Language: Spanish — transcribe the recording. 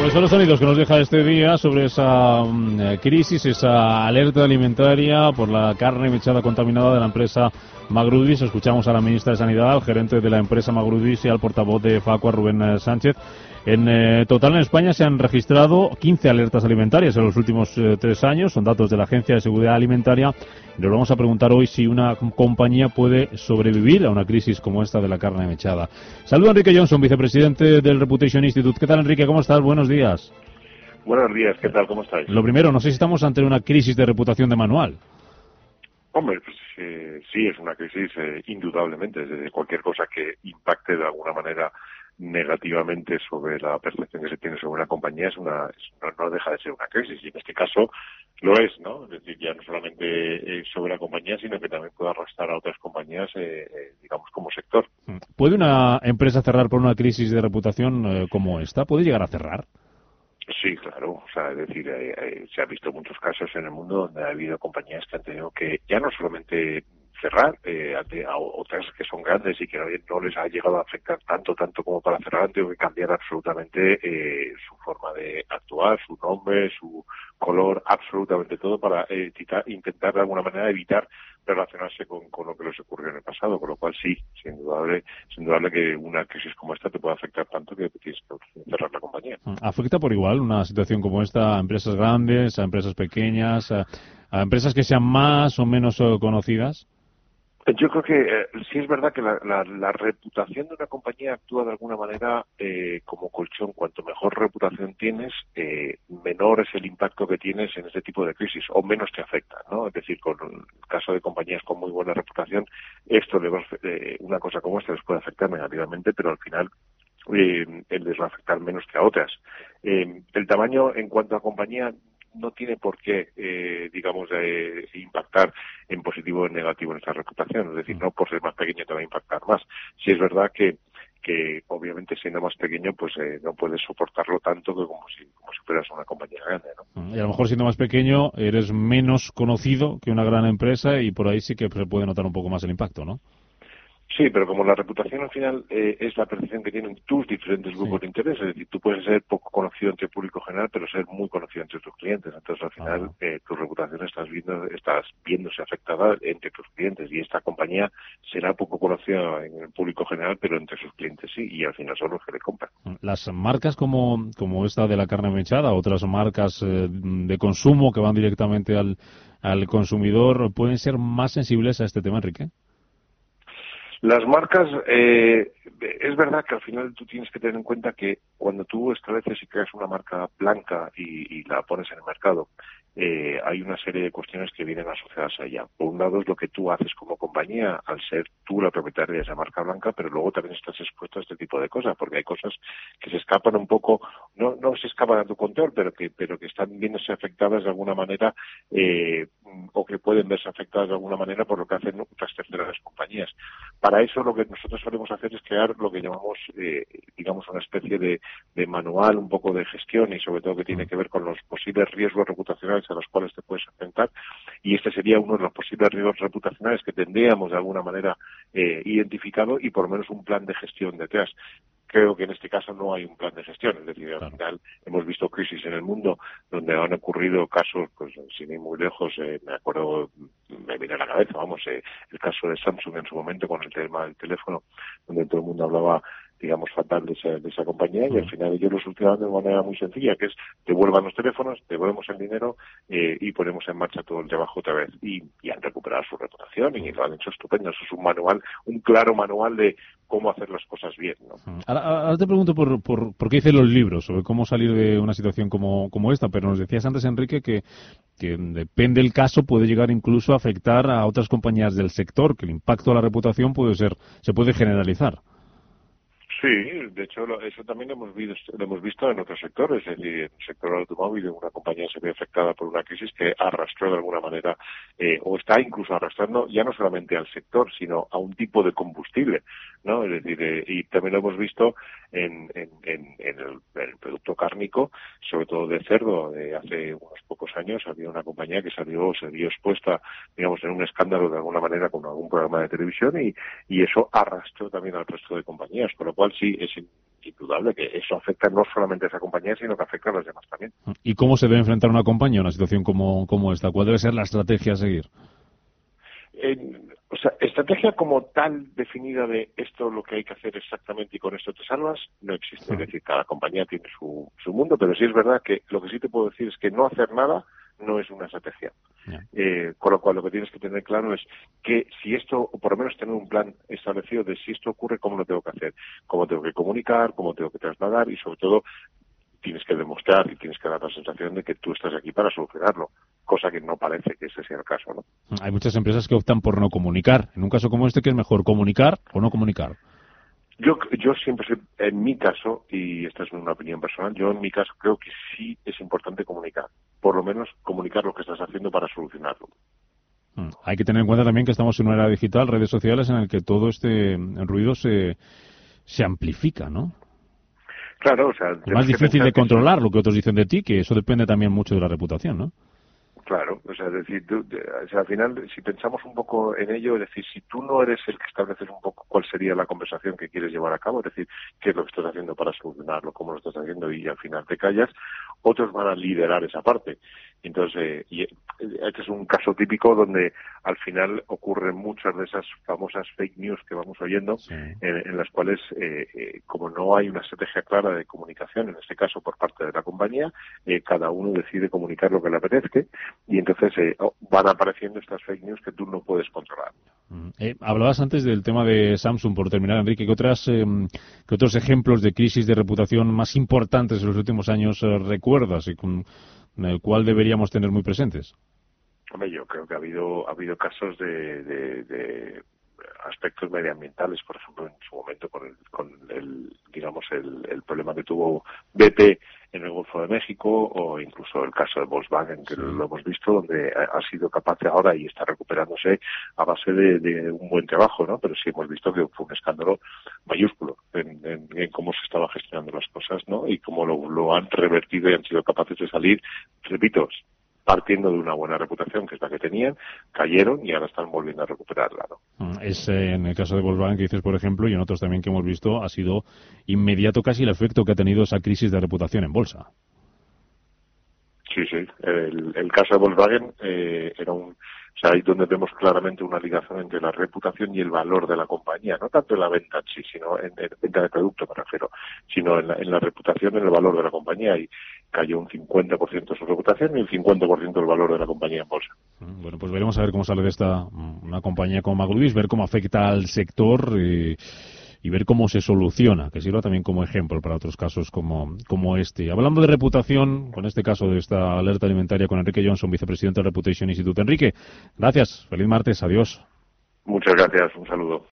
Pues son los sonidos que nos deja este día sobre esa mm, eh, crisis, esa alerta alimentaria por la carne mechada contaminada de la empresa Magrudis. Escuchamos a la ministra de Sanidad, al gerente de la empresa Magrudis y al portavoz de Facua, Rubén eh, Sánchez. En eh, total en España se han registrado 15 alertas alimentarias en los últimos eh, tres años, son datos de la Agencia de Seguridad Alimentaria. Nos vamos a preguntar hoy si una compañía puede sobrevivir a una crisis como esta de la carne mechada. Saludo a Enrique Johnson, vicepresidente del Reputation Institute. ¿Qué tal, Enrique? ¿Cómo estás? Buenos días. Buenos días, ¿qué tal? ¿Cómo estáis? Lo primero, no sé si estamos ante una crisis de reputación de manual. Hombre, pues eh, sí, es una crisis eh, indudablemente. Desde cualquier cosa que impacte de alguna manera negativamente sobre la percepción que se tiene sobre una compañía es una no, deja de ser una crisis y en este caso lo es no es decir ya no solamente eh, sobre la compañía sino que también puede arrastrar a otras compañías eh, eh, digamos como sector. Puede una empresa cerrar por una crisis de reputación como esta puede llegar a cerrar Sí, claro. O sea, es decir, se ha visto muchos casos en el mundo donde ha habido compañías que han tenido que ya no solamente cerrar eh, a otras que son grandes y que no, les ha llegado a afectar tanto, tanto como para cerrar, han tenido que cambiar absolutamente eh, su forma de actuar, su nombre, su color, absolutamente todo para eh, intentar de alguna manera evitar relacionarse con, lo que les ocurrió en el pasado, con lo cual sí, sin indudable, sin indudable que una crisis como esta te puede afectar tanto que tienes que cerrar la compañía. ¿Afecta por igual una situación como esta a empresas grandes, a empresas pequeñas, a, a empresas que sean más o menos conocidas? Yo creo que eh, sí es verdad que la, reputación de una compañía actúa de alguna manera eh, como colchón. Cuanto mejor reputación tienes, eh, menor es el impacto que tienes en este tipo de crisis o menos te afecta. ¿no? Es decir, con el caso de compañías con muy buena reputación, esto de una cosa como esta les puede afectar negativamente, pero al final eh, les va a afectar menos que a otras. el tamaño en cuanto a compañía no tiene por qué, eh, digamos, eh, impactar en positivo o en negativo en esta reputación. Es decir, no por ser más pequeño te va a impactar más. Si es verdad que que obviamente siendo más pequeño pues eh, no puedes soportarlo tanto que como si como si fueras una compañía grande ¿no? y a lo mejor siendo más pequeño eres menos conocido que una gran empresa y por ahí sí que se puede notar un poco más el impacto ¿no? Sí, pero como la reputación al final eh, es la percepción que tienen tus diferentes grupos de interés, es decir, tú puedes ser poco conocido entre el público general, pero ser muy conocido entre tus clientes. Entonces, al final, eh, tu reputación estás viendo, estás viéndose afectada entre tus clientes y esta compañía será poco conocida en el público general, pero entre sus clientes sí, y al final son los que le compran. Las marcas como, como esta de la carne mechada, otras marcas eh, de consumo que van directamente al, al consumidor, ¿pueden ser más sensibles a este tema, Enrique? Las marcas, eh, es verdad que al final tú tienes que tener en cuenta que cuando tú estableces y creas una marca blanca y, la pones en el mercado, eh, hay una serie de cuestiones que vienen asociadas a ella. Por un lado es lo que tú haces como compañía al ser tú la propietaria de esa marca blanca, pero luego también estás expuesto a este tipo de cosas, porque hay cosas que se escapan un poco, no, no se escapan a tu control, pero que, pero que están viéndose afectadas de alguna manera eh, o que pueden verse afectadas de alguna manera por lo que hacen otras terceras compañías. Para eso lo que nosotros solemos hacer es crear lo que llamamos, eh, digamos, una especie de, de manual, un poco de gestión y sobre todo que tiene que ver con los posibles riesgos reputacionales a los cuales te puedes enfrentar. Y este sería uno de los posibles riesgos reputacionales que tendríamos de alguna manera eh, identificado y por lo menos un plan de gestión detrás. Creo que en este caso no hay un plan de gestión. Es decir, al final hemos visto crisis en el mundo donde han ocurrido casos, pues sin ir muy lejos, eh, me acuerdo, me viene a la cabeza, vamos, eh, el caso de Samsung en su momento con el tema del teléfono, donde todo el mundo hablaba digamos, fatal de esa, de esa compañía y al final ellos lo solucionan de manera muy sencilla, que es devuelvan los teléfonos, devolvemos el dinero eh, y ponemos en marcha todo el trabajo otra vez. Y, y, han recuperado su reputación y lo han hecho estupendo. Eso es un manual, un claro manual de cómo hacer las cosas bien. ¿no? Ahora, te pregunto por, por, por, qué hice los libros, sobre cómo salir de una situación como, como esta, pero nos decías antes, Enrique, que, que depende del caso, puede llegar incluso a afectar a otras compañías del sector, que el impacto a la reputación puede ser, se puede generalizar. Sí, de hecho eso también lo hemos visto, lo hemos visto en otros sectores, en el sector automóvil una compañía se ve afectada por una crisis que arrastró de alguna manera eh, o está incluso arrastrando ya no solamente al sector, sino a un tipo de combustible, ¿no? Es decir, eh, y también lo hemos visto en, en, en, el, producto cárnico, sobre todo de cerdo, de hace unos pocos años había una compañía que salió, se vio expuesta, digamos, en un escándalo de alguna manera con algún programa de televisión y, y eso arrastró también al resto de compañías, con lo cual sí, es indudable que eso afecta no solamente a esa compañía, sino que afecta a las demás también. ¿Y cómo se debe enfrentar una compañía a una situación como, como esta? ¿Cuál debe ser la estrategia a seguir? o sea, estrategia como tal definida de esto lo que hay que hacer exactamente y con esto te salvas, no existe. Es decir, cada compañía tiene su, su mundo, pero sí es verdad que lo que sí te puedo decir es que no hacer nada no es una estrategia. Eh, con lo cual, lo que tienes que tener claro es que si esto, o por lo menos tener un plan establecido de si esto ocurre, cómo lo tengo que hacer, cómo tengo que comunicar, cómo tengo que trasladar y, sobre todo, tienes que demostrar y tienes que dar la sensación de que tú estás aquí para solucionarlo, cosa que no parece que ese sea el caso. ¿no? Hay muchas empresas que optan por no comunicar. En un caso como este, ¿qué es mejor, comunicar o no comunicar? Yo, yo siempre, en mi caso, y esta es una opinión personal, yo en mi caso creo que sí es importante comunicar, por lo menos comunicar lo que estás haciendo para solucionarlo. Mm. Hay que tener en cuenta también que estamos en una era digital, redes sociales, en el que todo este ruido se, se amplifica, ¿no? Claro, o sea... Es más difícil de controlar lo que otros dicen de ti, que eso depende también mucho de la reputación, ¿no? Claro, o sea, es decir, al final, si pensamos un poco en ello, es decir, si tú no eres el que estableces un poco cuál sería la conversación que quieres llevar a cabo, es decir, qué es lo que estás haciendo para solucionarlo, cómo lo estás haciendo y al final te callas, otros van a liderar esa parte. Entonces, eh, y eh, este es un caso típico donde al final ocurren muchas de esas famosas fake news que vamos oyendo, en, las cuales, eh, como no hay una estrategia clara de comunicación, en este caso por parte de la compañía, cada uno decide comunicar lo que le apetezca y entonces eh, van apareciendo estas fake news que tú no puedes controlar. Mm. Eh, hablabas antes del tema de Samsung, por terminar, Enrique. ¿Qué, otras, eh, ¿Qué otros ejemplos de crisis de reputación más importantes en los últimos años recuerdas y con el cual deberíamos tener muy presentes? Hombre, yo creo que ha habido, ha habido casos de, de, aspectos medioambientales, por ejemplo, en su momento con el, con el digamos, el, el problema que tuvo BP en el Golfo de México o incluso el caso de Volkswagen, que lo hemos visto, donde ha sido capaz ahora y está recuperándose a base de, un buen trabajo, ¿no? Pero sí hemos visto que fue un escándalo mayúsculo en, cómo se estaban gestionando las cosas, ¿no? Y cómo lo, lo han revertido y han sido capaces de salir, repito, partiendo de una buena reputación, que es la que tenían, cayeron y ahora están volviendo a recuperarla. ¿no? Mm, es eh, en el caso de Volkswagen que dices, por ejemplo, y en otros también que hemos visto, ha sido inmediato casi el efecto que ha tenido esa crisis de reputación en bolsa. Sí, sí. El, caso de Volkswagen eh, era un, o sea, ahí donde vemos claramente una ligación entre la reputación y el valor de la compañía, no tanto en la venta en sí, sino en, la venta de producto, me refiero, sino en la, en la reputación en el valor de la compañía. Y cayó un 50% su reputación y un 50% el valor de la compañía en bolsa. Mm, bueno, pues veremos a ver cómo sale de esta mm, una compañía como Maglubis, ver cómo afecta al sector. y ver cómo se soluciona, que sirva también como ejemplo para otros casos como, como este. Hablando de reputación, con este caso de esta alerta alimentaria con Enrique Johnson, vicepresidente del Reputation Institute. Enrique, gracias, feliz martes, adiós. Muchas gracias, un saludo.